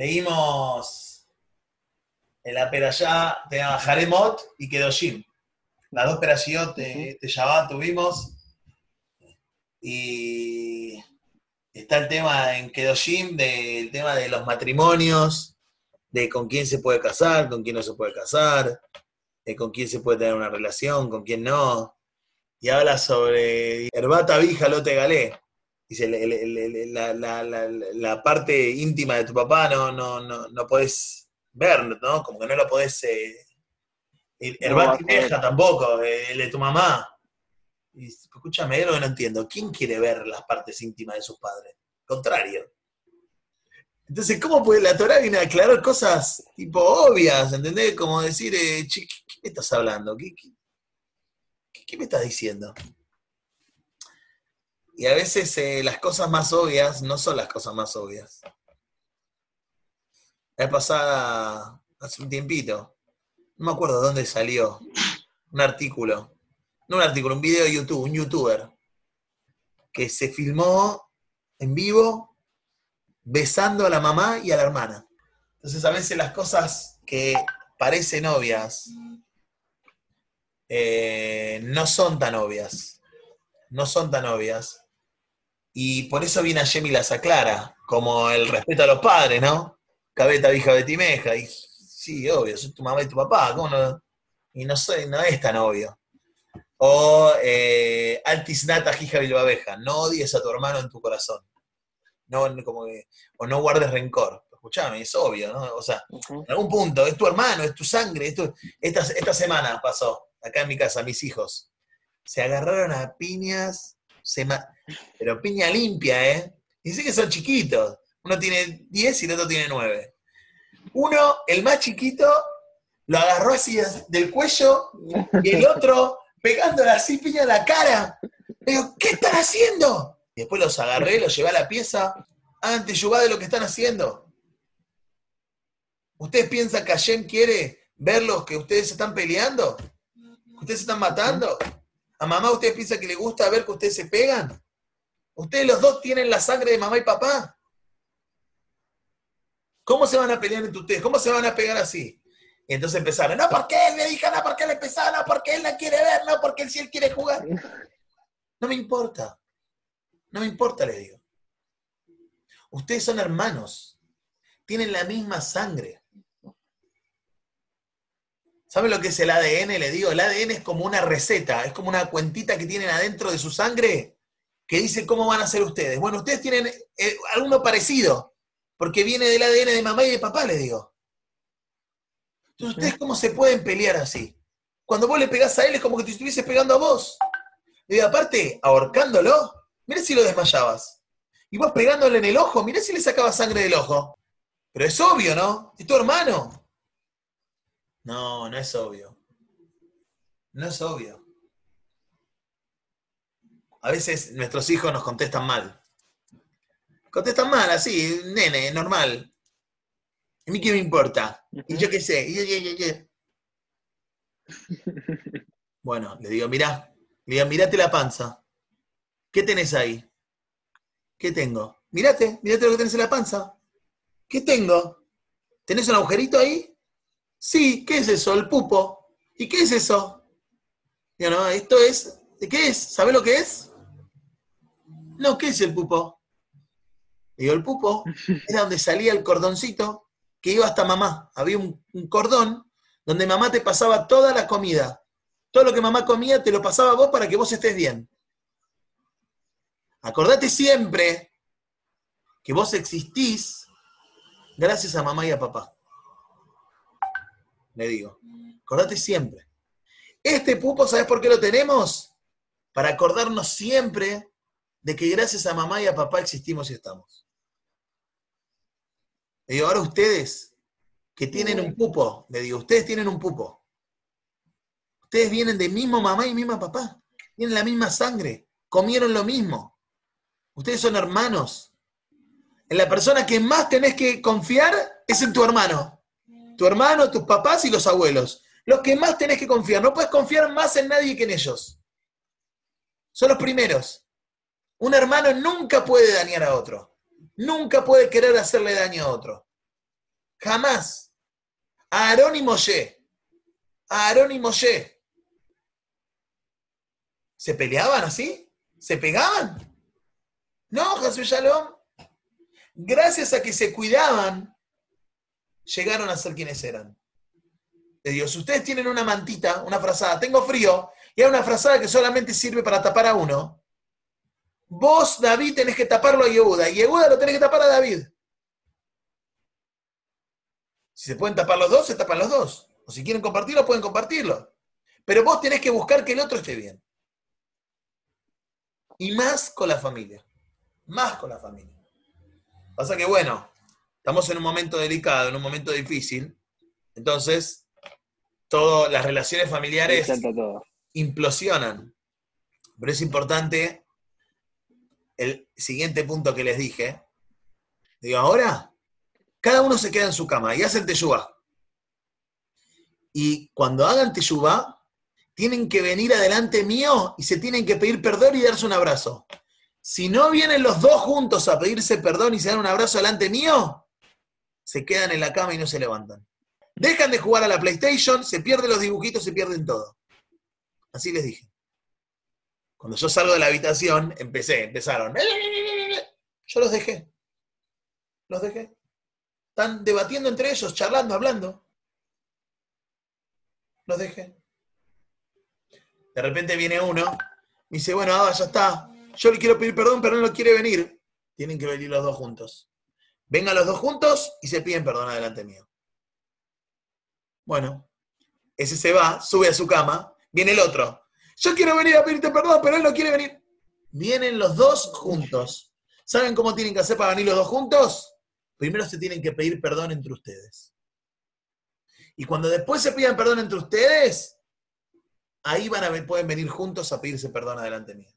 leímos en la Perayá de Jaremot y Kedoshim. Las dos Perayot de, de Shabbat tuvimos. Y está el tema en Kedoshim del tema de los matrimonios, de con quién se puede casar, con quién no se puede casar, de con quién se puede tener una relación, con quién no. Y habla sobre Herbata Vija Lote Galé. Dice, la, parte íntima de tu papá no, no, no, no podés ver, ¿no? Como que no lo podés... Eh, Herbata Vieja tampoco, el de tu mamá. Y, escúchame, lo que no entiendo. ¿Quién quiere ver las partes íntimas de sus padres? Contrario. Entonces, ¿cómo puede la Torah viene a aclarar cosas tipo obvias? ¿Entendés? Como decir, eh, ¿qué, me estás hablando? ¿Qué, qué, me estás diciendo? Y a veces eh, las cosas más obvias no son las cosas más obvias. La pasada, hace un tiempito, no me acuerdo dónde salió, un artículo, no un artículo, un video de YouTube, un youtuber, que se filmó en vivo besando a la mamá y a la hermana. Entonces a veces las cosas que parecen obvias eh, no son tan obvias. No son tan obvias. Y por eso viene a y las aclara, como el respeto a los padres, ¿no? Cabeta, hija, betimeja. Y sí, obvio, soy tu mamá y tu papá. ¿cómo no? Y no, soy, no es tan obvio. O eh, altisnata, hija, bilbabeja. No odies a tu hermano en tu corazón no, como o no guardes rencor. Escuchame, es obvio, ¿no? O sea, en algún punto, es tu hermano, es tu sangre. esta, esta semana pasó, acá en mi casa, mis hijos. Se agarraron a piñas, pero piña limpia, ¿eh? Sé que son chiquitos. Uno tiene 10 y el otro tiene 9. Uno, el más chiquito, lo agarró así del cuello y el otro pegándole así piña a la cara. Digo, ¿qué están haciendo? después los agarré, los llevé a la pieza. Antes, de lo que están haciendo. ¿Ustedes piensan que Hashem quiere verlos que ustedes están peleando? ¿Ustedes se están matando? ¿A mamá ustedes piensan que le gusta ver que ustedes se pegan? ¿Ustedes los dos tienen la sangre de mamá y papá? ¿Cómo se van a pelear entre ustedes? ¿Cómo se van a pegar así? Y entonces empezaron, no, porque él me dijo, no, porque él empezó, no, porque él la quiere ver, no, porque él sí él quiere jugar. No me importa. No me importa, le digo. Ustedes son hermanos. Tienen la misma sangre. ¿Saben lo que es el ADN? Le digo, el ADN es como una receta, es como una cuentita que tienen adentro de su sangre que dice cómo van a ser ustedes. Bueno, ustedes tienen eh, alguno parecido, porque viene del ADN de mamá y de papá, le digo. Entonces, ¿ustedes cómo se pueden pelear así? Cuando vos le pegás a él es como que te estuviese pegando a vos. Y aparte, ahorcándolo, Mirá si lo desmayabas. Y vos pegándole en el ojo, mirá si le sacabas sangre del ojo. Pero es obvio, ¿no? Es tu hermano. No, no es obvio. No es obvio. A veces nuestros hijos nos contestan mal. Contestan mal, así, nene, normal. ¿A mí qué me importa? Y yo qué sé. Bueno, le digo, mirá, le digo, mirate la panza. ¿Qué tenés ahí? ¿Qué tengo? Mírate, mírate lo que tenés en la panza. ¿Qué tengo? ¿Tenés un agujerito ahí? Sí, ¿qué es eso? El pupo. ¿Y qué es eso? No, esto es. ¿De qué es? ¿Sabés lo que es? No, ¿qué es el pupo? Digo, el pupo era donde salía el cordoncito que iba hasta mamá. Había un, un cordón donde mamá te pasaba toda la comida. Todo lo que mamá comía te lo pasaba a vos para que vos estés bien. Acordate siempre que vos existís gracias a mamá y a papá. Le digo, acordate siempre. Este pupo, ¿sabes por qué lo tenemos? Para acordarnos siempre de que gracias a mamá y a papá existimos y estamos. Le digo, ahora ustedes que tienen un pupo, le digo, ustedes tienen un pupo. Ustedes vienen de mismo mamá y misma papá. Tienen la misma sangre. Comieron lo mismo. Ustedes son hermanos. En la persona que más tenés que confiar es en tu hermano. Tu hermano, tus papás y los abuelos. Los que más tenés que confiar. No puedes confiar más en nadie que en ellos. Son los primeros. Un hermano nunca puede dañar a otro. Nunca puede querer hacerle daño a otro. Jamás. Aarón y Moshe. Aarón y Moshe. ¿Se peleaban así? ¿Se pegaban? No, Jesús Shalom. Gracias a que se cuidaban, llegaron a ser quienes eran. De Dios, ustedes tienen una mantita, una frazada, tengo frío, y hay una frazada que solamente sirve para tapar a uno. Vos, David, tenés que taparlo a Yehuda, y Yehuda lo tenés que tapar a David. Si se pueden tapar los dos, se tapan los dos. O si quieren compartirlo, pueden compartirlo. Pero vos tenés que buscar que el otro esté bien. Y más con la familia. Más con la familia. Pasa que, bueno, estamos en un momento delicado, en un momento difícil. Entonces, todas las relaciones familiares implosionan. Pero es importante el siguiente punto que les dije. Digo, ahora, cada uno se queda en su cama y hacen teyubá. Y cuando hagan teyubá, tienen que venir adelante mío y se tienen que pedir perdón y darse un abrazo. Si no vienen los dos juntos a pedirse perdón y se dan un abrazo delante mío, se quedan en la cama y no se levantan. Dejan de jugar a la PlayStation, se pierden los dibujitos, se pierden todo. Así les dije. Cuando yo salgo de la habitación, empecé, empezaron. Yo los dejé. Los dejé. Están debatiendo entre ellos, charlando, hablando. Los dejé. De repente viene uno, y dice, bueno, ya está. Yo le quiero pedir perdón, pero no quiere venir. Tienen que venir los dos juntos. Vengan los dos juntos y se piden perdón adelante mío. Bueno, ese se va, sube a su cama, viene el otro. Yo quiero venir a pedirte perdón, pero él no quiere venir. Vienen los dos juntos. ¿Saben cómo tienen que hacer para venir los dos juntos? Primero se tienen que pedir perdón entre ustedes. Y cuando después se pidan perdón entre ustedes, ahí van a, pueden venir juntos a pedirse perdón adelante mío.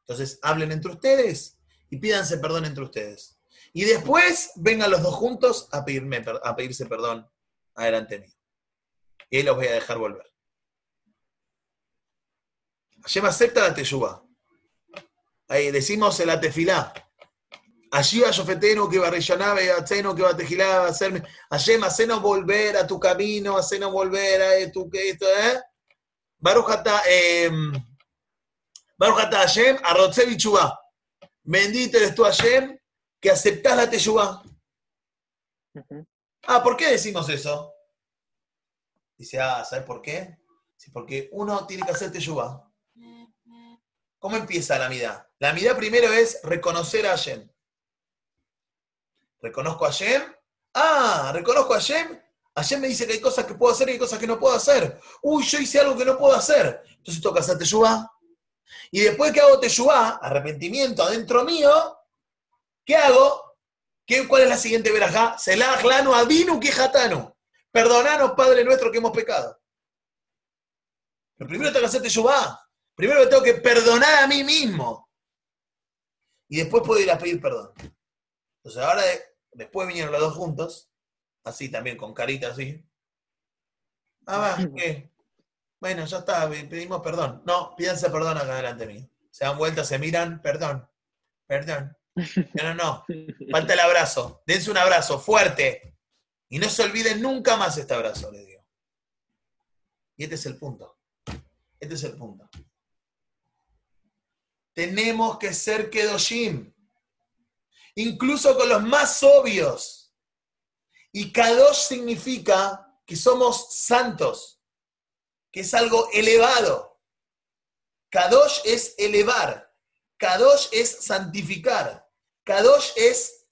Entonces, hablen entre ustedes y pídanse perdón entre ustedes. Y después vengan los dos juntos a, pedirme, a pedirse perdón adelante mío. Y ahí los voy a dejar volver. Hashem acepta la teyuba. Ahí decimos el atefilá. Allí a Yofeteno que va a Atzeno que va a hacerme. Hashem, hacenos volver a tu camino, hacenos volver a tu que esto, ¿eh? Baruch eh, Baruch Hashem, Arrotze Bichubá. Bendito eres tú, Hashem, que aceptás la teyuba. Ah, ¿por qué decimos eso? Dice, ah, ¿sabes por qué? Sí, porque uno tiene que hacer teyuba. ¿Cómo empieza la mida? La mida primero es reconocer a Hashem. ¿Reconozco a Hashem? Ah, reconozco a Hashem. Hashem me dice que hay cosas que puedo hacer y hay cosas que no puedo hacer. Uy, yo hice algo que no puedo hacer. Entonces toca hacer teyuba. Y después que hago teyuba, arrepentimiento adentro mío, ¿qué hago? ¿Qué, ¿Cuál es la siguiente verajá? Selah lano adinu quejatano. Perdonanos, Padre nuestro, que hemos pecado. Pero primero tengo que hacer teyuba. Primero tengo que perdonar a mí mismo. Y después puedo ir a pedir perdón. Entonces ahora, después vinieron los dos juntos, así también, con carita así. Ah, va, ¿qué? Bueno, ya está, pedimos perdón. No, pídanse perdón acá delante mío. Se dan vueltas, se miran, perdón, perdón. No, no, no. Falta el abrazo. Dense un abrazo fuerte. Y no se olviden nunca más este abrazo, le digo. Y este es el punto. Este es el punto. Tenemos que ser Kedoshim. Incluso con los más obvios. Y Kadosh significa que somos santos que es algo elevado. Kadosh es elevar. Kadosh es santificar. Kadosh es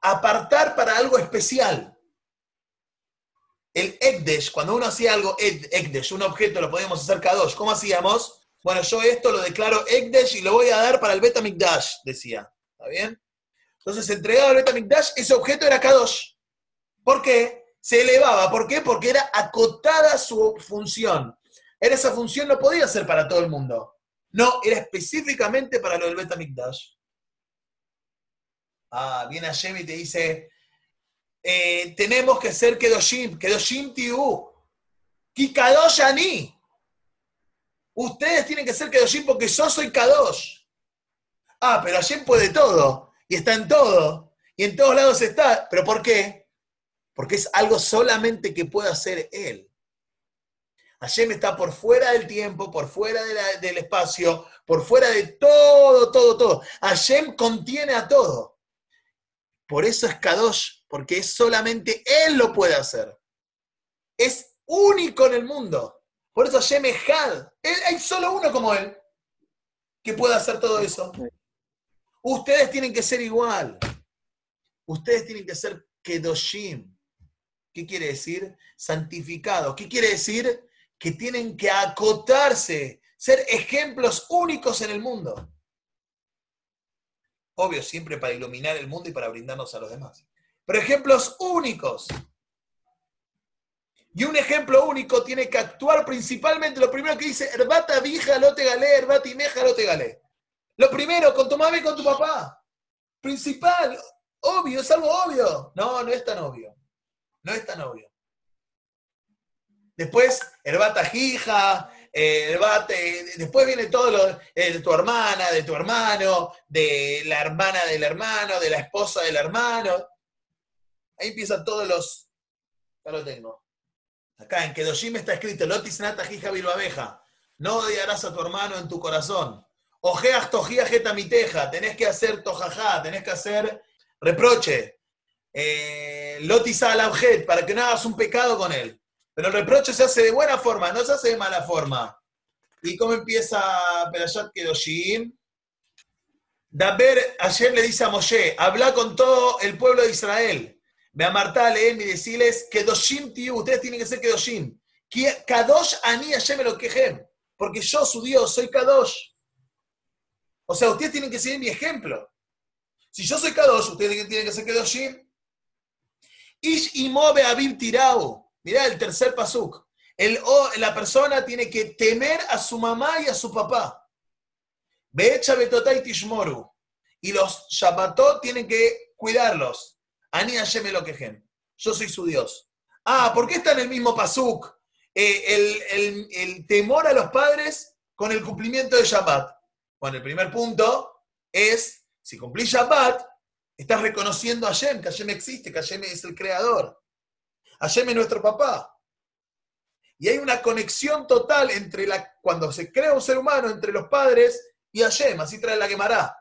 apartar para algo especial. El Ekdesh, cuando uno hacía algo Ekdesh, un objeto, lo podíamos hacer Kadosh. ¿Cómo hacíamos? Bueno, yo esto lo declaro Ekdesh y lo voy a dar para el Betamikdash, decía. ¿Está bien? Entonces, entregado al Betamikdash, ese objeto era Kadosh. ¿Por qué? Se elevaba. ¿Por qué? Porque era acotada su función. Era esa función no podía ser para todo el mundo. No, era específicamente para lo del Betamikdash. Ah, viene Hashem y te dice, eh, tenemos que ser Kedoshim, Kedoshim Tiu, Kikadosh Ani. Ustedes tienen que ser Kedoshim porque yo soy Kadosh. Ah, pero Hashem puede todo, y está en todo, y en todos lados está. ¿Pero por qué? porque es algo solamente que puede hacer Él. Hashem está por fuera del tiempo, por fuera del espacio, por fuera de todo, todo, todo. Hashem contiene a todo. Por eso es Kadosh, porque solamente Él lo puede hacer. Es único en el mundo. Por eso Hashem es Had. Hay solo uno como Él que pueda hacer todo eso. Ustedes tienen que ser igual. Ustedes tienen que ser Kedoshim. ¿Qué quiere decir? Santificado. ¿Qué quiere decir? Que tienen que acotarse, ser ejemplos únicos en el mundo. Obvio, siempre para iluminar el mundo y para brindarnos a los demás. Pero ejemplos únicos. Y un ejemplo único tiene que actuar principalmente, lo primero que dice, herbata vija lo te galé, herbata y meja lo te galé. Lo primero, con tu mamá y con tu papá. Principal, obvio, es algo obvio. No, no es tan obvio. No es tan obvio. Después, herbata jija, eh, después viene todo lo de tu hermana, de tu hermano, de la hermana del hermano, de la esposa del hermano. Ahí empiezan todos los. Ya lo tengo. Acá en Kedoshim está escrito, Lotis nata jija abeja. No odiarás a tu hermano en tu corazón. Ojeas tojía miteja. Tenés que hacer tojajá, tenés que hacer reproche. Eh, Lotis al para que no hagas un pecado con él. Pero el reproche se hace de buena forma, no se hace de mala forma. ¿Y cómo empieza Perashat Kedoshim? Daber ayer le dice a Moshe, habla con todo el pueblo de Israel. Ve a Marta, y decirles, Kedoshim tiu, ustedes tienen que ser Kedoshim. Kadosh ani Hashem lo quejem, porque yo, su Dios, soy Kadosh. O sea, ustedes tienen que seguir mi ejemplo. Si yo soy Kadosh, ustedes tienen que ser Kedoshim. Ish imobe abib tirao. Mirá el tercer pasuk. El, la persona tiene que temer a su mamá y a su papá. Beecha betotay tishmoru. Y los Shabbatot tienen que cuidarlos. Ani Hashem lo Yo soy su Dios. Ah, ¿por qué está en el mismo pasuk? Eh, el, temor a los padres con el cumplimiento de Shabbat. Bueno, el primer punto es, si cumplís Shabbat, estás reconociendo a Hashem, que Hashem existe, que Hashem es el creador. Hashem es nuestro papá. Y hay una conexión total entre la, cuando se crea un ser humano, entre los padres y Hashem, así trae la quemará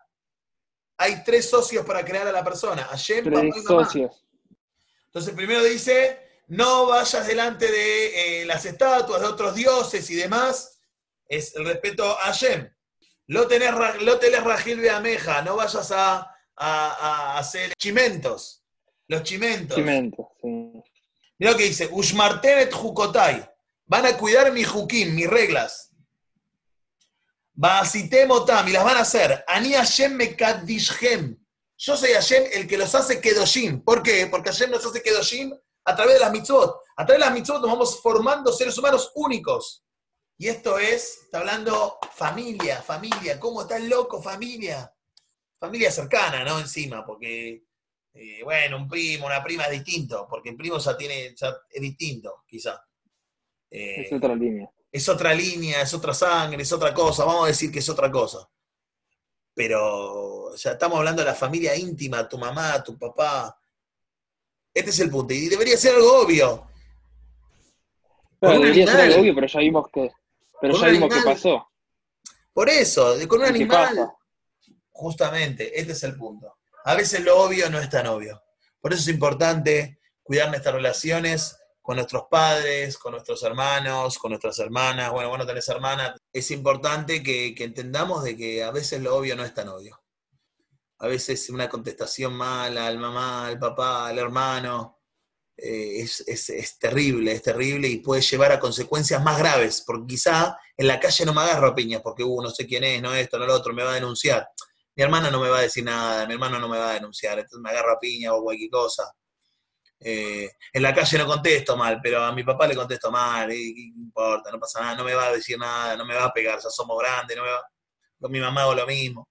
hay tres socios para crear a la persona. Hashem, papá y mamá. socios. Entonces primero dice, no vayas delante de eh, las estatuas de otros dioses y demás. Es el respeto a Hashem. Lo tenés, lo tenés Rajil Beameja, no vayas a, hacer chimentos. Los chimentos. Chimentos, sí. Mira lo que dice, Ushmartenet Jukotai. Van a cuidar mi jukim, mis reglas. Baasitemotam, y las van a hacer. Ani Hashem Mekadishhem. Yo soy Hashem el que los hace Kedoshim. ¿Por qué? Porque Hashem nos hace Kedoshim a través de las mitzvot. A través de las mitzvot nos vamos formando seres humanos únicos. Y esto es, está hablando familia, familia. ¿Cómo está el loco, familia? Familia cercana, ¿no? Encima, porque, eh, bueno, un primo, una prima es distinto, porque el primo ya tiene, ya es distinto, quizá. es otra línea es otra línea, es otra sangre, es otra cosa, vamos a decir que es otra cosa. Pero ya estamos hablando de la familia íntima, tu mamá, tu papá. Este es el punto. Y debería ser algo obvio. debería ser algo obvio, pero ya vimos que, pero ya vimos que pasó. Por eso, con un animal. Justamente, este es el punto. A veces lo obvio no es tan obvio. Por eso es importante cuidar nuestras relaciones con nuestros padres, con nuestros hermanos, con nuestras hermanas. Bueno, bueno, tenés hermanas. Es importante que, entendamos de que a veces lo obvio no es tan obvio. A veces una contestación mala al mamá, al papá, al hermano, eh, es, terrible, es terrible y puede llevar a consecuencias más graves, porque quizá en la calle no me agarro a piñas porque uh, no sé quién es, no esto, no lo otro, me va a denunciar. Mi hermana no me va a decir nada, mi hermano no me va a denunciar, entonces me agarro a piña o cualquier cosa. Eh, en la calle no contesto mal, pero a mi papá le contesto mal, no importa, no pasa nada, no me va a decir nada, no me va a pegar, ya somos grandes, no me va, con mi mamá hago lo mismo.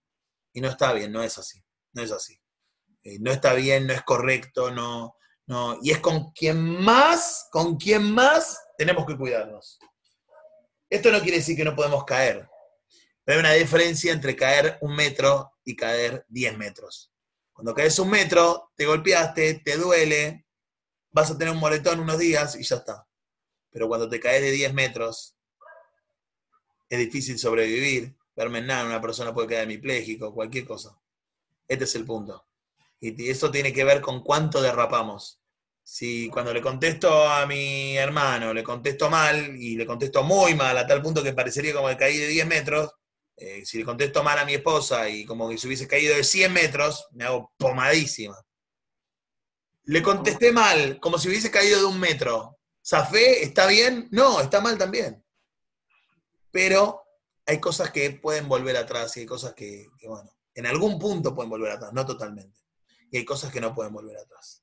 Y no está bien, no es así, no es así. Eh, no está bien, no es correcto, no, no, y es con quien más, con quien más tenemos que cuidarnos. Esto no quiere decir que no podemos caer, pero hay una diferencia entre caer un metro y caer diez metros. Cuando caes un metro, te golpeaste, te duele, vas a tener un moretón unos días y ya está. Pero cuando te caes de 10 metros, es difícil sobrevivir. Verme nada, una persona puede quedar hemipléjico, cualquier cosa. Este es el punto. Y eso tiene que ver con cuánto derrapamos. Si cuando le contesto a mi hermano, le contesto mal y le contesto muy mal, a tal punto que parecería como que caí de 10 metros, eh, si le contesto mal a mi esposa y como que se hubiese caído de 100 metros, me hago pomadísima. Le contesté mal, como si hubiese caído de un metro. ¿Zafé? ¿Está bien? No, está mal también. Pero hay cosas que pueden volver atrás y hay cosas que, bueno, en algún punto pueden volver atrás, no totalmente. Y hay cosas que no pueden volver atrás.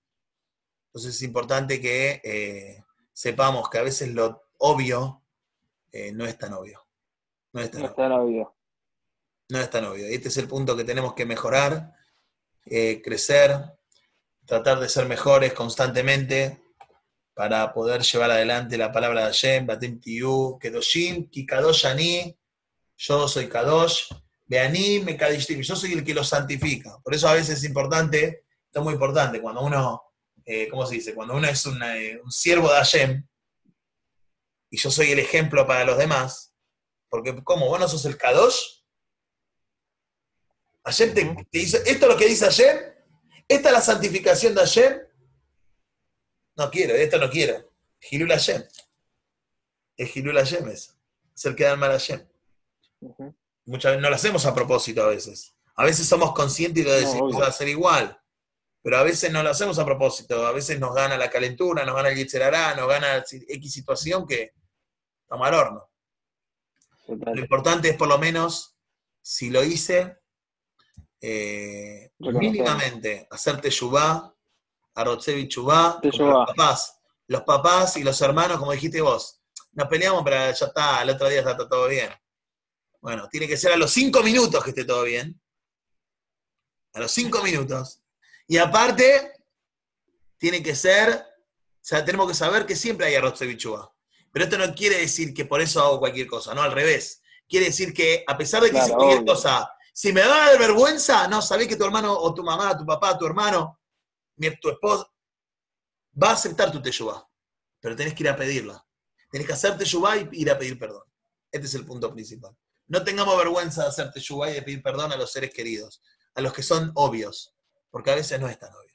Entonces es importante que eh, sepamos que a veces lo obvio eh, no es tan obvio. No es tan, obvio. No es tan obvio. Y este es el punto que tenemos que mejorar, eh, crecer, tratar de ser mejores constantemente para poder llevar adelante la palabra de Hashem, Batim Tiyu, Kedoshim, Kikadosh yo soy Kadosh, Beanim, Mekadishtim, yo soy el que lo santifica. Por eso a veces es importante, es muy importante, cuando uno eh, ¿cómo se dice? Cuando uno es eh, un siervo de Hashem, y yo soy el ejemplo para los demás, porque ¿cómo? ¿Vos no sos el Kadosh? Hashem te, dice, ¿esto es lo que dice Hashem? ¿Esta es la santificación de Hashem? No quiero, esto no quiero. Gilul Hashem. Es Gilul Hashem eso. Es el que da el mal Hashem. Muchas veces no lo hacemos a propósito a veces. A veces somos conscientes y lo decimos a hacer igual pero a veces no lo hacemos a propósito, a veces nos gana la calentura, nos gana el yitzerará, nos gana X situación que estamos al horno. Lo importante es por lo menos, si lo hice, eh, mínimamente hacerte yubá, arrotzevi chubá, los papás, los papás y los hermanos, como dijiste vos, nos peleamos, pero ya está, el otro día está todo bien. Bueno, tiene que ser a los cinco minutos que esté todo bien. A los cinco minutos y aparte, tiene que ser, o sea, tenemos que saber que siempre hay arroz de. Pero esto no quiere decir que por eso hago cualquier cosa, no, al revés. Quiere decir que a pesar de que hice cualquier cosa, si me va a dar vergüenza, no, sabés que tu hermano o tu mamá, tu papá, tu hermano, tu esposo, va a aceptar tu teyubá. Pero tenés que ir a pedirla. Tenés que hacer teyubá y ir a pedir perdón. Este es el punto principal. No tengamos vergüenza de hacer teyubá y de pedir perdón a los seres queridos, a los que son obvios porque a veces no es tan obvio.